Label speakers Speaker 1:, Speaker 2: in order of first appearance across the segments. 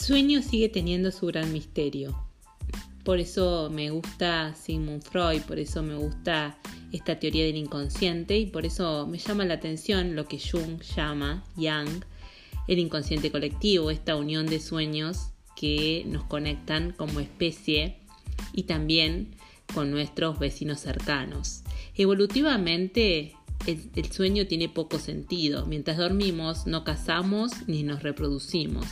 Speaker 1: sueño sigue teniendo su gran misterio. Por eso me gusta Sigmund Freud, por eso me gusta esta teoría del inconsciente y por eso me llama la atención lo que Jung llama, Yang, el inconsciente colectivo, esta unión de sueños que nos conectan como especie y también con nuestros vecinos cercanos. Evolutivamente, el, sueño tiene poco sentido. Mientras dormimos, no cazamos ni nos reproducimos.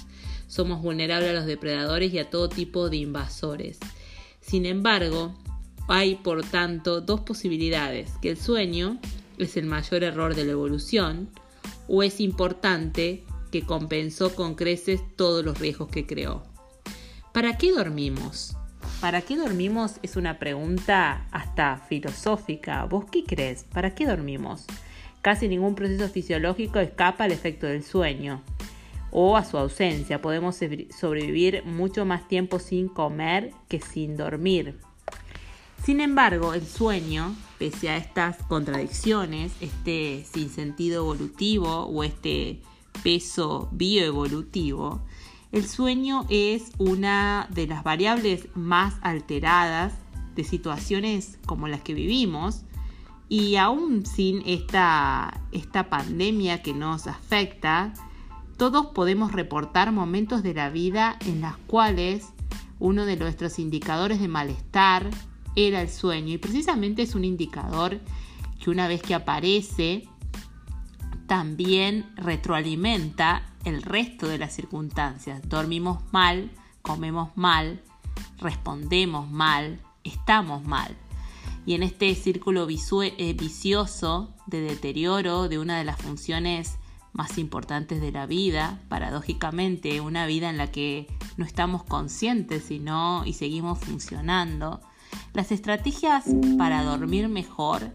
Speaker 1: Somos vulnerables a los depredadores y a todo tipo de invasores. Sin embargo, hay por tanto dos posibilidades, que el sueño es el mayor error de la evolución o es importante que compensó con creces todos los riesgos que creó. ¿Para qué dormimos? ¿Para qué dormimos? Es una pregunta hasta filosófica. ¿Vos qué crees? ¿Para qué dormimos? Casi ningún proceso fisiológico escapa al efecto del sueño o a su ausencia. Podemos sobrevivir mucho más tiempo sin comer que sin dormir. Sin embargo, el sueño, pese a estas contradicciones, este sinsentido evolutivo o este peso bioevolutivo, el sueño es una de las variables más alteradas de situaciones como las que vivimos y aún sin esta, esta pandemia que nos afecta, todos podemos reportar momentos de la vida en las cuales uno de nuestros indicadores de malestar era el sueño y precisamente es un indicador que una vez que aparece también retroalimenta el resto de las circunstancias. Dormimos mal, comemos mal, respondemos mal, estamos mal. Y en este círculo eh, vicioso de deterioro de una de las funciones más importantes de la vida, paradójicamente una vida en la que no estamos conscientes y, y seguimos funcionando, las estrategias para dormir mejor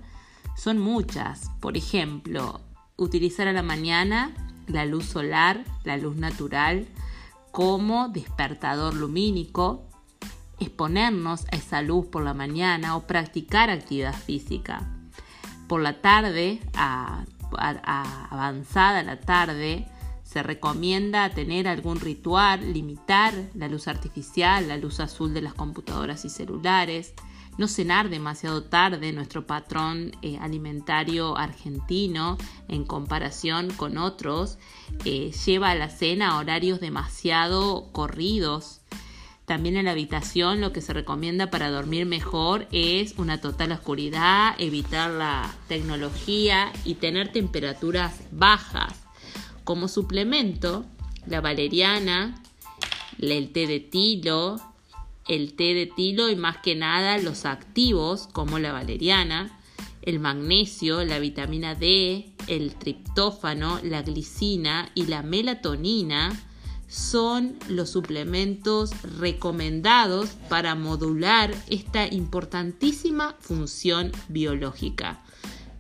Speaker 1: son muchas. Por ejemplo, utilizar a la mañana la luz solar, la luz natural, como despertador lumínico, exponernos a esa luz por la mañana o practicar actividad física. Por la tarde, a, avanzada la tarde, se recomienda tener algún ritual, limitar la luz artificial, la luz azul de las computadoras y celulares, no cenar demasiado tarde, nuestro patrón eh, alimentario argentino en comparación con otros eh, lleva a la cena a horarios demasiado corridos. También en la habitación lo que se recomienda para dormir mejor es una total oscuridad, evitar la tecnología y tener temperaturas bajas. Como suplemento, la valeriana, el té de tilo, el té de tilo y más que nada los activos como la valeriana, el magnesio, la vitamina D, el triptófano, la glicina y la melatonina son los suplementos recomendados para modular esta importantísima función biológica.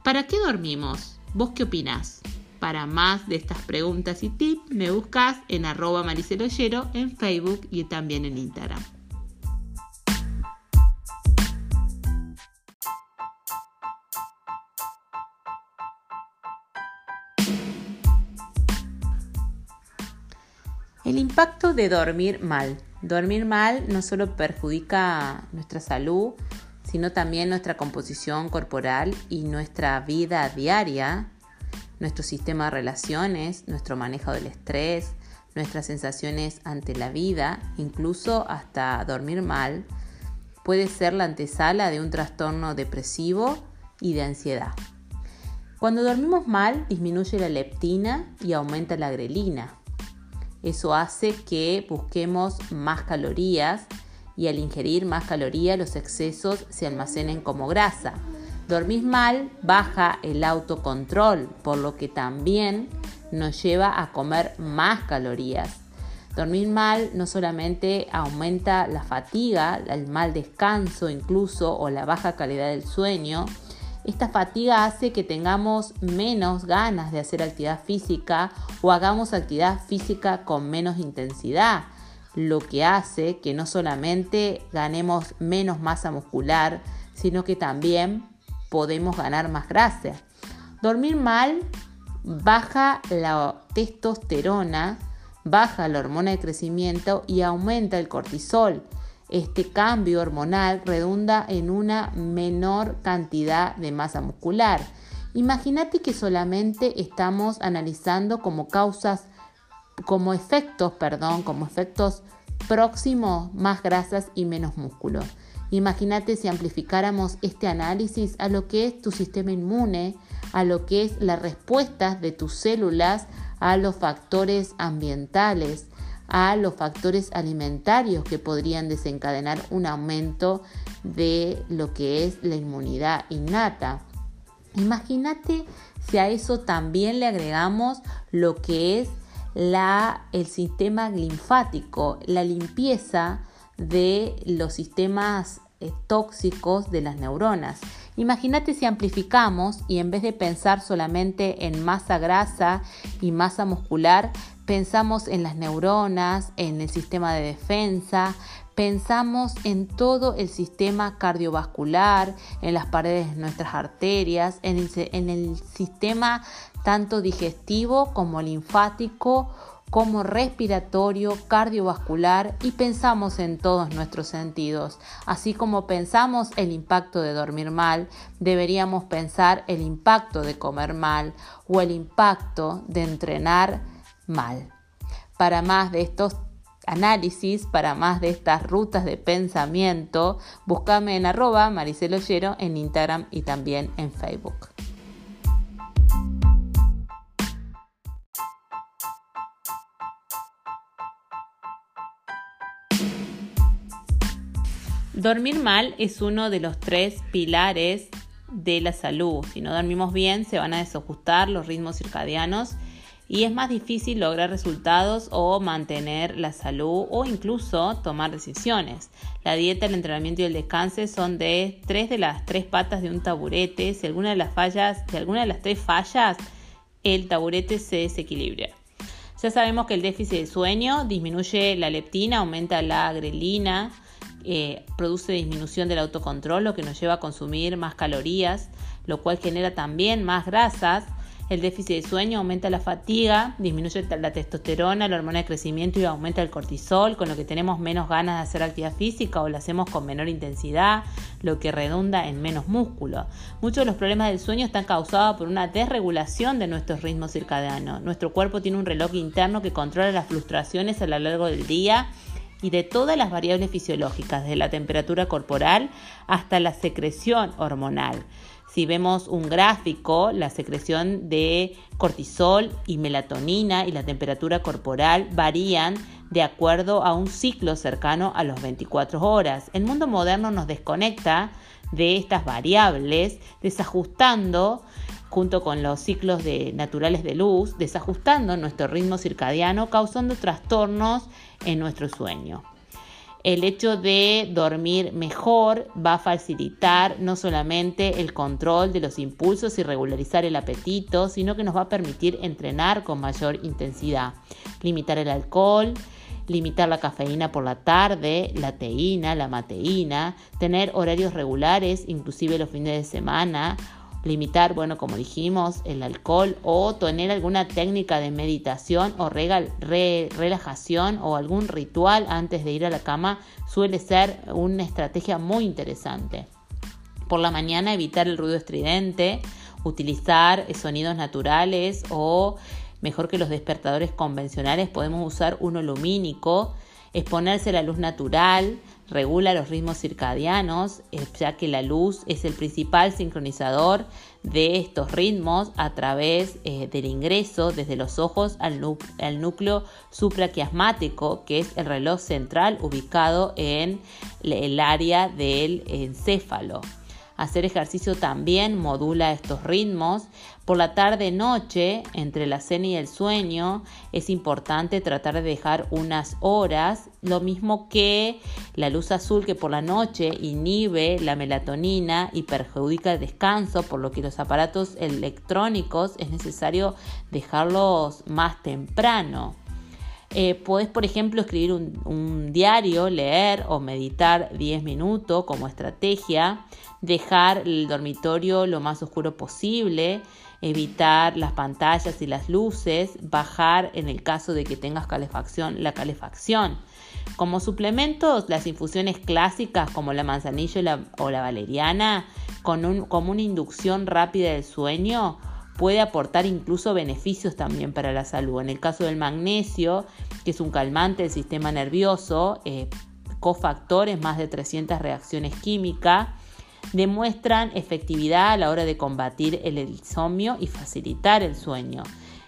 Speaker 1: ¿Para qué dormimos? ¿Vos qué opinás? Para más de estas preguntas y tips me buscas en arroba mariceloyero en Facebook y también en Instagram. El impacto de dormir mal. Dormir mal no solo perjudica nuestra salud, sino también nuestra composición corporal y nuestra vida diaria nuestro sistema de relaciones, nuestro manejo del estrés, nuestras sensaciones ante la vida, incluso hasta dormir mal, puede ser la antesala de un trastorno depresivo y de ansiedad. Cuando dormimos mal, disminuye la leptina y aumenta la grelina. Eso hace que busquemos más calorías y al ingerir más calorías los excesos se almacenen como grasa, Dormir mal baja el autocontrol, por lo que también nos lleva a comer más calorías. Dormir mal no solamente aumenta la fatiga, el mal descanso incluso o la baja calidad del sueño, esta fatiga hace que tengamos menos ganas de hacer actividad física o hagamos actividad física con menos intensidad, lo que hace que no solamente ganemos menos masa muscular, sino que también podemos ganar más grasa. Dormir mal baja la testosterona baja la hormona de crecimiento y aumenta el cortisol. Este cambio hormonal redunda en una menor cantidad de masa muscular. Imagínate que solamente estamos analizando como causas, como efectos, perdón, como efectos próximos más grasas y menos músculo. Imagínate si amplificáramos este análisis a lo que es tu sistema inmune, a lo que es la respuesta de tus células a los factores ambientales, a los factores alimentarios que podrían desencadenar un aumento de lo que es la inmunidad innata. Imagínate si a eso también le agregamos lo que es la, el sistema linfático, la limpieza de los sistemas eh, tóxicos de las neuronas. Imagínate si amplificamos y en vez de pensar solamente en masa grasa y masa muscular, pensamos en las neuronas, en el sistema de defensa, pensamos en todo el sistema cardiovascular, en las paredes de nuestras arterias, en el, en el sistema tanto digestivo como linfático como respiratorio, cardiovascular y pensamos en todos nuestros sentidos. Así como pensamos el impacto de dormir mal, deberíamos pensar el impacto de comer mal o el impacto de entrenar mal. Para más de estos análisis, para más de estas rutas de pensamiento, búscame en arroba mariceloyero en Instagram y también en Facebook. Dormir mal es uno de los tres pilares de la salud. Si no dormimos bien, se van a desajustar los ritmos circadianos y es más difícil lograr resultados o mantener la salud o incluso tomar decisiones. La dieta, el entrenamiento y el descanso son de tres de las tres patas de un taburete. Si alguna de las fallas, si alguna de las tres fallas, el taburete se desequilibra. Ya sabemos que el déficit de sueño disminuye la leptina, aumenta la grelina, eh, produce disminución del autocontrol, lo que nos lleva a consumir más calorías, lo cual genera también más grasas. El déficit de sueño aumenta la fatiga, disminuye la testosterona, la hormona de crecimiento y aumenta el cortisol, con lo que tenemos menos ganas de hacer actividad física o lo hacemos con menor intensidad, lo que redunda en menos músculo. Muchos de los problemas del sueño están causados por una desregulación de nuestros ritmos circadianos. Nuestro cuerpo tiene un reloj interno que controla las fluctuaciones a lo largo del día y de todas las variables fisiológicas, de la temperatura corporal hasta la secreción hormonal. Si vemos un gráfico, la secreción de cortisol y melatonina y la temperatura corporal varían de acuerdo a un ciclo cercano a los 24 horas. El mundo moderno nos desconecta de estas variables, desajustando junto con los ciclos naturales de luz, desajustando nuestro ritmo circadiano, causando trastornos en nuestro sueño. El hecho de dormir mejor va a facilitar no solamente el control de los impulsos y regularizar el apetito, sino que nos va a permitir entrenar con mayor intensidad, limitar el alcohol, limitar la cafeína por la tarde, la teína, la mateína, tener horarios regulares, inclusive los fines de semana, limitar, bueno, como dijimos, el alcohol o tener alguna técnica de meditación o relajación o algún ritual antes de ir a la cama suele ser una estrategia muy interesante. Por la mañana evitar el ruido estridente, utilizar sonidos naturales o mejor que los despertadores convencionales podemos usar uno lumínico, exponerse a la luz natural, regula los ritmos circadianos, eh, ya que la luz es el principal sincronizador de estos ritmos a través eh, del ingreso desde los ojos al, al, núcleo supraquiasmático, que es el reloj central ubicado en el área del encéfalo. Hacer ejercicio también modula estos ritmos. Por la tarde-noche, entre la cena y el sueño, es importante tratar de dejar unas horas, lo mismo que la luz azul que por la noche inhibe la melatonina y perjudica el descanso, por lo que los aparatos electrónicos es necesario dejarlos más temprano. Eh, podés, por ejemplo, escribir un, un, diario, leer o meditar 10 minutos como estrategia, dejar el dormitorio lo más oscuro posible, evitar las pantallas y las luces, bajar en el caso de que tengas calefacción la calefacción. Como suplementos, las infusiones clásicas como la manzanilla o la, valeriana, con como una inducción rápida del sueño, puede aportar incluso beneficios también para la salud. En el caso del magnesio, que es un calmante del sistema nervioso, eh, cofactores, más de 300 reacciones químicas, demuestran efectividad a la hora de combatir el insomnio y facilitar el sueño.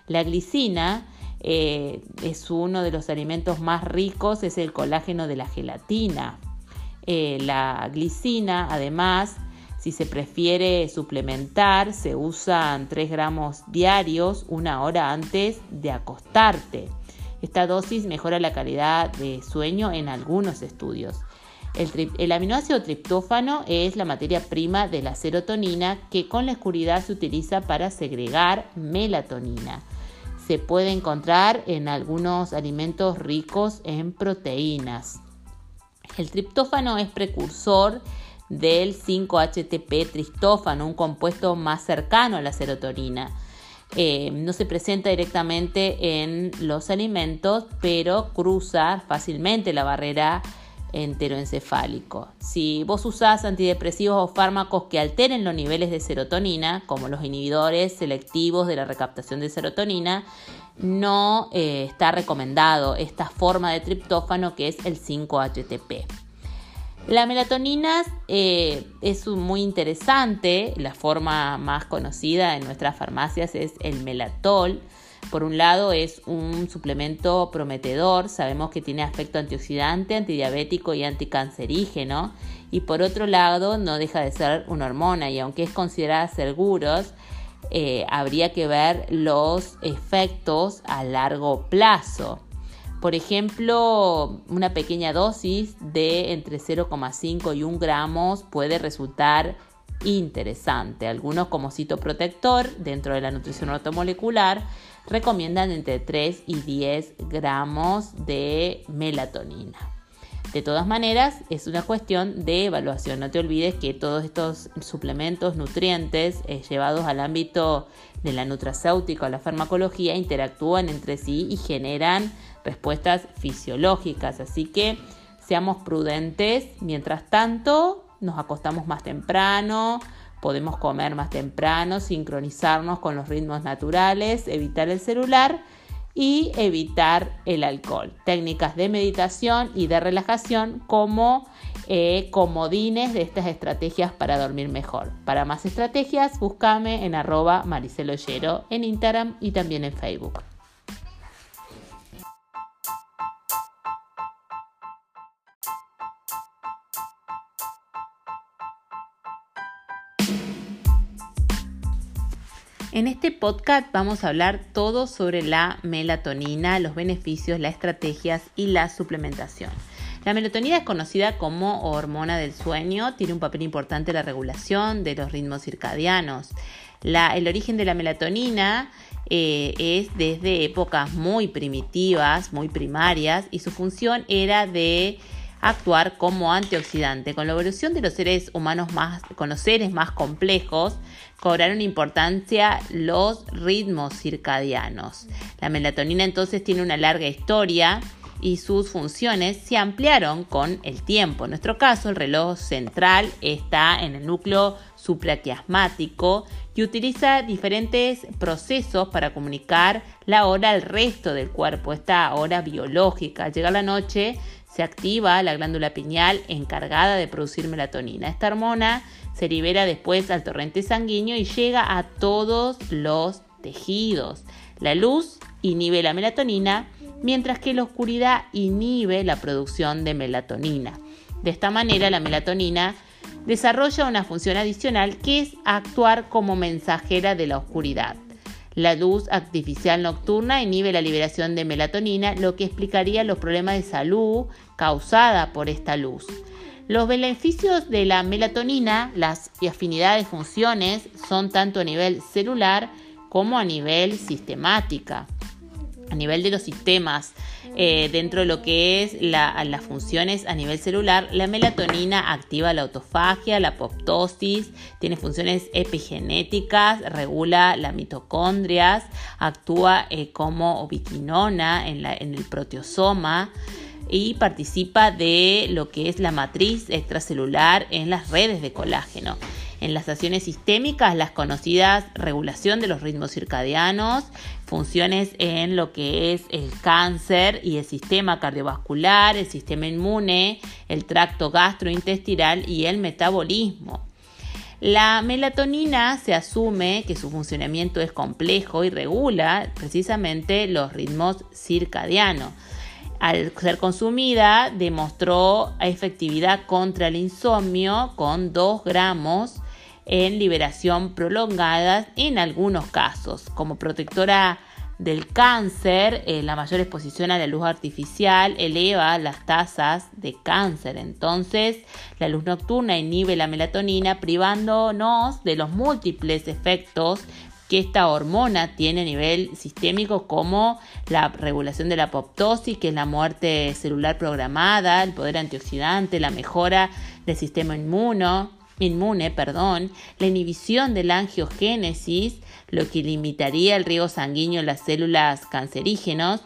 Speaker 1: La glicina eh, es uno de los alimentos más ricos, es el colágeno de la gelatina. Eh, la glicina, además, si se prefiere suplementar, se usan 3 gramos diarios una hora antes de acostarte. Esta dosis mejora la calidad de sueño en algunos estudios. El, aminoácido triptófano es la materia prima de la serotonina que con la oscuridad se utiliza para segregar melatonina. Se puede encontrar en algunos alimentos ricos en proteínas. El triptófano es precursor del 5-HTP tristófano, un compuesto más cercano a la serotonina. Eh, no se presenta directamente en los alimentos, pero cruza fácilmente la barrera enteroencefálico. Si vos usás antidepresivos o fármacos que alteren los niveles de serotonina, como los inhibidores selectivos de la recaptación de serotonina, no eh, está recomendado esta forma de triptófano que es el 5-HTP. La melatonina eh, es muy interesante, la forma más conocida en nuestras farmacias es el melatol, por un lado es un suplemento prometedor, sabemos que tiene aspecto antioxidante, antidiabético y anticancerígeno. Y por otro lado no deja de ser una hormona y aunque es considerada seguros, eh, habría que ver los efectos a largo plazo. Por ejemplo, una pequeña dosis de entre 0,5 y 1 gramos puede resultar interesante. Algunos como citoprotector dentro de la nutrición ortomolecular recomiendan entre 3 y 10 gramos de melatonina. De todas maneras, es una cuestión de evaluación. No te olvides que todos estos suplementos, nutrientes eh, llevados al ámbito de la nutracéutica o la farmacología interactúan entre sí y generan respuestas fisiológicas. Así que seamos prudentes. Mientras tanto, nos acostamos más temprano, podemos comer más temprano, sincronizarnos con los ritmos naturales, evitar el celular y evitar el alcohol. Técnicas de meditación y de relajación como eh, comodines de estas estrategias para dormir mejor. Para más estrategias, búscame en arroba mariceloyero en Instagram y también en Facebook. En este podcast vamos a hablar todo sobre la melatonina, los beneficios, las estrategias y la suplementación. La melatonina es conocida como hormona del sueño, tiene un papel importante en la regulación de los ritmos circadianos. el origen de la melatonina eh, es desde épocas muy primitivas, muy primarias, y su función era de actuar como antioxidante. Con la evolución de los seres humanos más, con los seres más complejos, cobraron importancia los ritmos circadianos. La melatonina entonces tiene una larga historia y sus funciones se ampliaron con el tiempo. En nuestro caso, el reloj central está en el núcleo supraquiasmático y utiliza diferentes procesos para comunicar la hora al resto del cuerpo, esta hora biológica. Llega la noche, se activa la glándula pineal encargada de producir melatonina. Esta hormona se libera después al torrente sanguíneo y llega a todos los tejidos. La luz inhibe la melatonina, mientras que la oscuridad inhibe la producción de melatonina. De esta manera, la melatonina desarrolla una función adicional que es actuar como mensajera de la oscuridad. La luz artificial nocturna inhibe la liberación de melatonina, lo que explicaría los problemas de salud causada por esta luz. Los beneficios de la melatonina, las afinidades funciones son tanto a nivel celular como a nivel sistemática. a nivel de los sistemas, eh, dentro de lo que es las funciones a nivel celular, la melatonina activa la autofagia, la apoptosis, tiene funciones epigenéticas, regula las mitocondrias, actúa eh, como ubiquinona en, en el proteosoma y participa de lo que es la matriz extracelular en las redes de colágeno. En las acciones sistémicas las conocidas regulación de los ritmos circadianos, funciones en lo que es el cáncer y el sistema cardiovascular, el sistema inmune, el tracto gastrointestinal y el metabolismo. La melatonina se asume que su funcionamiento es complejo y regula precisamente los ritmos circadianos. Al ser consumida demostró efectividad contra el insomnio con 2 gramos en liberación prolongada en algunos casos. Como protectora del cáncer, eh, la mayor exposición a la luz artificial eleva las tasas de cáncer. Entonces, la luz nocturna inhibe la melatonina, privándonos de los múltiples efectos que esta hormona tiene a nivel sistémico como la regulación de la apoptosis, que es la muerte celular programada, el poder antioxidante, la mejora del sistema inmuno, inmune, perdón, la inhibición de la angiogénesis, lo que limitaría el riego sanguíneo en las células cancerígenos,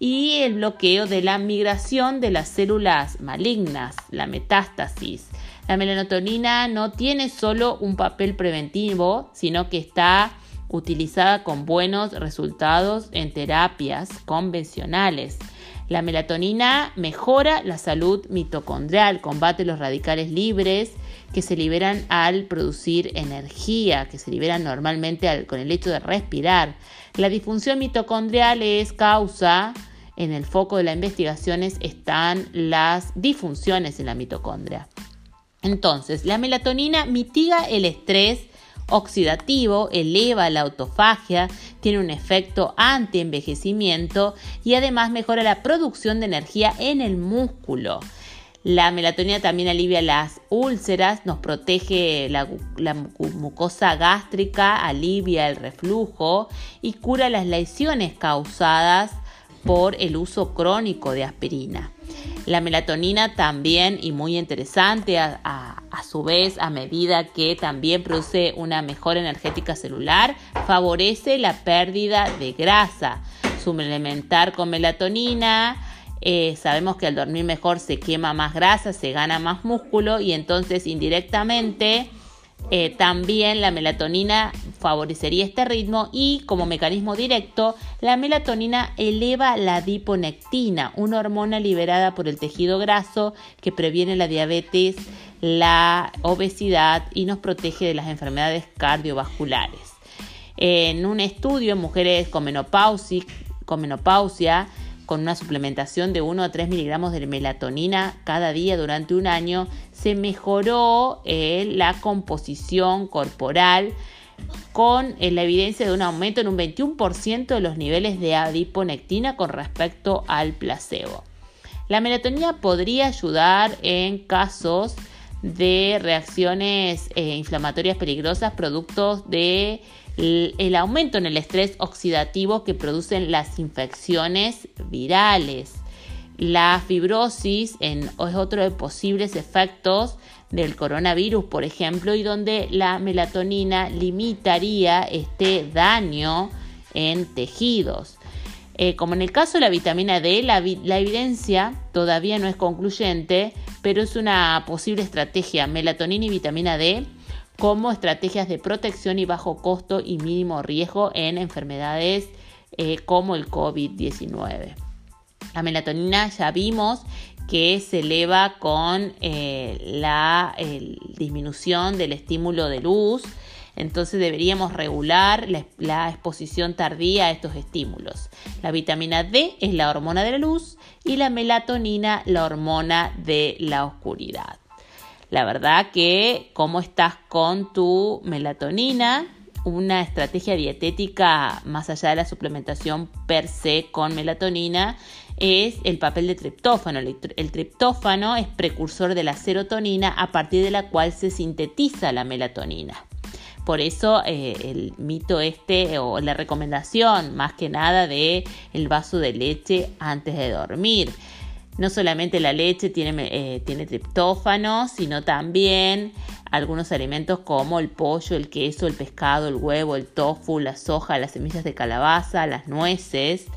Speaker 1: y el bloqueo de la migración de las células malignas, la metástasis. La melatonina no tiene solo un papel preventivo, sino que está utilizada con buenos resultados en terapias convencionales. La melatonina mejora la salud mitocondrial, combate los radicales libres que se liberan al producir energía, que se liberan normalmente con el hecho de respirar. La disfunción mitocondrial es causa, en el foco de las investigaciones están las disfunciones en la mitocondria. Entonces, la melatonina mitiga el estrés oxidativo, eleva la autofagia, tiene un efecto anti-envejecimiento y además mejora la producción de energía en el músculo. La melatonina también alivia las úlceras, nos protege la, mucosa gástrica, alivia el reflujo y cura las lesiones causadas por el uso crónico de aspirina. La melatonina también, y muy interesante, a, su vez, a medida que también produce una mejora energética celular, favorece la pérdida de grasa. Suplementar con melatonina, eh, sabemos que al dormir mejor se quema más grasa, se gana más músculo y entonces indirectamente eh, también la melatonina favorecería este ritmo y como mecanismo directo, la melatonina eleva la adiponectina, una hormona liberada por el tejido graso que previene la diabetes, la obesidad y nos protege de las enfermedades cardiovasculares. En un estudio en mujeres con menopausia con una suplementación de 1 a 3 miligramos de melatonina cada día durante un año, se mejoró eh, la composición corporal con eh, la evidencia de un aumento en un 21% de los niveles de adiponectina con respecto al placebo. La melatonina podría ayudar en casos de reacciones eh, inflamatorias peligrosas, productos de el aumento en el estrés oxidativo que producen las infecciones virales. La fibrosis es otro de posibles efectos del coronavirus, por ejemplo, y donde la melatonina limitaría este daño en tejidos. Eh, como en el caso de la vitamina D, la, evidencia todavía no es concluyente, pero es una posible estrategia. Melatonina y vitamina D como estrategias de protección y bajo costo y mínimo riesgo en enfermedades eh, como el COVID-19. La melatonina ya vimos que se eleva con eh, la disminución del estímulo de luz, entonces deberíamos regular la, exposición tardía a estos estímulos. La vitamina D es la hormona de la luz y la melatonina la hormona de la oscuridad. La verdad que cómo estás con tu melatonina, una estrategia dietética más allá de la suplementación per se con melatonina es el papel de triptófano. El triptófano es precursor de la serotonina a partir de la cual se sintetiza la melatonina. Por eso eh, el mito este o la recomendación más que nada de el vaso de leche antes de dormir. No solamente la leche tiene, eh, tiene triptófano, sino también algunos alimentos como el pollo, el queso, el pescado, el huevo, el tofu, la soja, las semillas de calabaza, las nueces,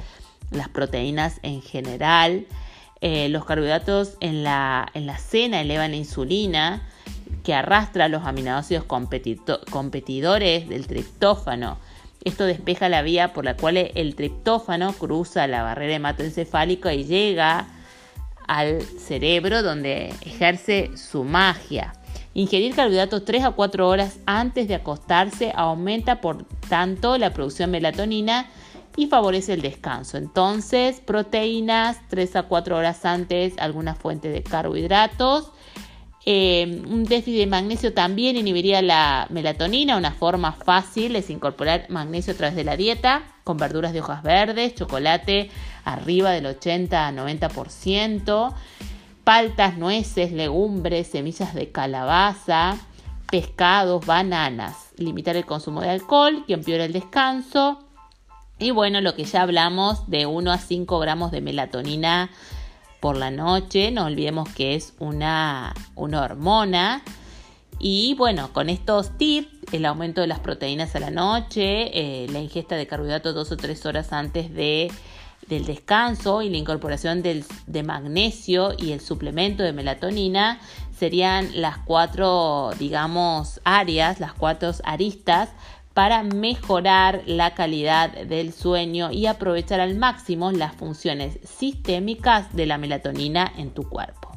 Speaker 1: las proteínas en general. Eh, los carbohidratos en la, en la cena elevan la insulina que arrastra los aminoácidos competidores del triptófano. Esto despeja la vía por la cual el triptófano cruza la barrera hematoencefálica y llega al cerebro donde ejerce su magia. Ingerir carbohidratos 3 a 4 horas antes de acostarse aumenta por tanto la producción de melatonina y favorece el descanso. Entonces, proteínas 3 a 4 horas antes, alguna fuente de carbohidratos. Eh, un déficit de magnesio también inhibiría la melatonina. Una forma fácil es incorporar magnesio a través de la dieta con verduras de hojas verdes, chocolate arriba del 80 a 90% paltas, nueces, legumbres, semillas de calabaza, pescados, bananas. Limitar el consumo de alcohol, que empeora el descanso. Y bueno, lo que ya hablamos de 1 a 5 gramos de melatonina por la noche. No olvidemos que es una, una hormona. Y bueno, con estos tips, el aumento de las proteínas a la noche, eh, la ingesta de carbohidratos dos o tres horas antes de del descanso y la incorporación del, de magnesio y el suplemento de melatonina serían las cuatro, digamos, áreas, las cuatro aristas para mejorar la calidad del sueño y aprovechar al máximo las funciones sistémicas de la melatonina en tu cuerpo.